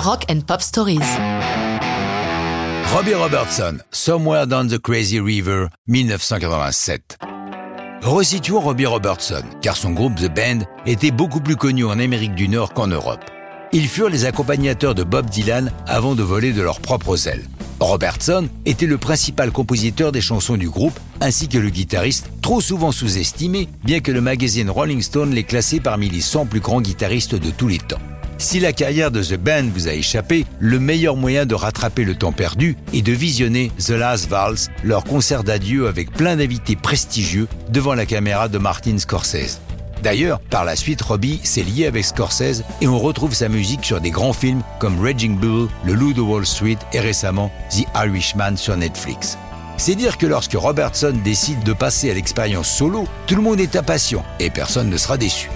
Rock and Pop Stories. Robbie Robertson, Somewhere Down the Crazy River, 1987. Resituons Robbie Robertson, car son groupe The Band était beaucoup plus connu en Amérique du Nord qu'en Europe. Ils furent les accompagnateurs de Bob Dylan avant de voler de leurs propres ailes. Robertson était le principal compositeur des chansons du groupe, ainsi que le guitariste, trop souvent sous-estimé, bien que le magazine Rolling Stone l'ait classé parmi les 100 plus grands guitaristes de tous les temps. Si la carrière de The Band vous a échappé, le meilleur moyen de rattraper le temps perdu est de visionner The Last Vals, leur concert d'adieu avec plein d'invités prestigieux devant la caméra de Martin Scorsese. D'ailleurs, par la suite, Robbie s'est lié avec Scorsese et on retrouve sa musique sur des grands films comme Raging Bull, Le Loup de Wall Street et récemment The Irishman sur Netflix. C'est dire que lorsque Robertson décide de passer à l'expérience solo, tout le monde est impatient et personne ne sera déçu.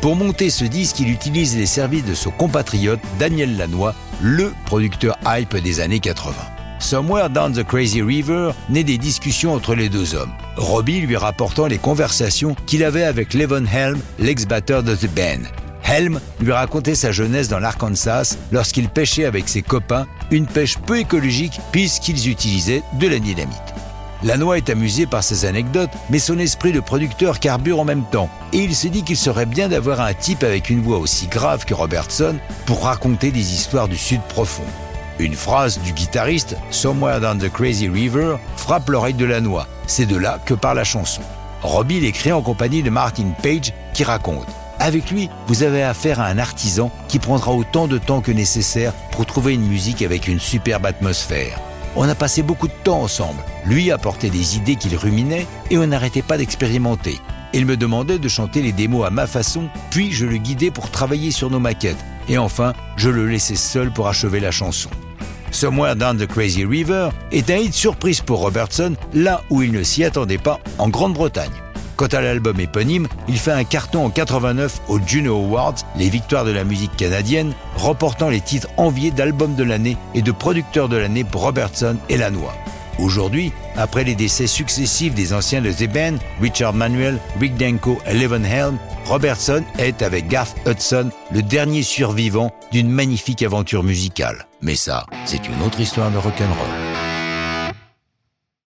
Pour monter ce disque, il utilise les services de son compatriote Daniel Lanois, le producteur hype des années 80. Somewhere Down the Crazy River naît des discussions entre les deux hommes. Robbie lui rapportant les conversations qu'il avait avec Levon Helm, l'ex-batteur de The Band. Helm lui racontait sa jeunesse dans l'Arkansas lorsqu'il pêchait avec ses copains, une pêche peu écologique puisqu'ils utilisaient de la dynamite. Lanois est amusé par ces anecdotes, mais son esprit de producteur carbure en même temps, et il se dit qu'il serait bien d'avoir un type avec une voix aussi grave que Robertson pour raconter des histoires du Sud profond. Une phrase du guitariste, Somewhere Down the Crazy River, frappe l'oreille de la noix. C'est de là que part la chanson. Robbie l'écrit en compagnie de Martin Page qui raconte avec lui, vous avez affaire à un artisan qui prendra autant de temps que nécessaire pour trouver une musique avec une superbe atmosphère. On a passé beaucoup de temps ensemble. Lui apportait des idées qu'il ruminait et on n'arrêtait pas d'expérimenter. Il me demandait de chanter les démos à ma façon, puis je le guidais pour travailler sur nos maquettes. Et enfin, je le laissais seul pour achever la chanson. Somewhere Down the Crazy River est un hit surprise pour Robertson, là où il ne s'y attendait pas, en Grande-Bretagne. Quant à l'album éponyme, il fait un carton en 89 aux Juno Awards, les victoires de la musique canadienne, remportant les titres enviés d'album de l'année et de producteur de l'année pour Robertson et Lanois. Aujourd'hui, après les décès successifs des anciens de The Band, Richard Manuel, Rick Denko et Levon Helm, Robertson est, avec Garth Hudson, le dernier survivant d'une magnifique aventure musicale. Mais ça, c'est une autre histoire de rock'n'roll.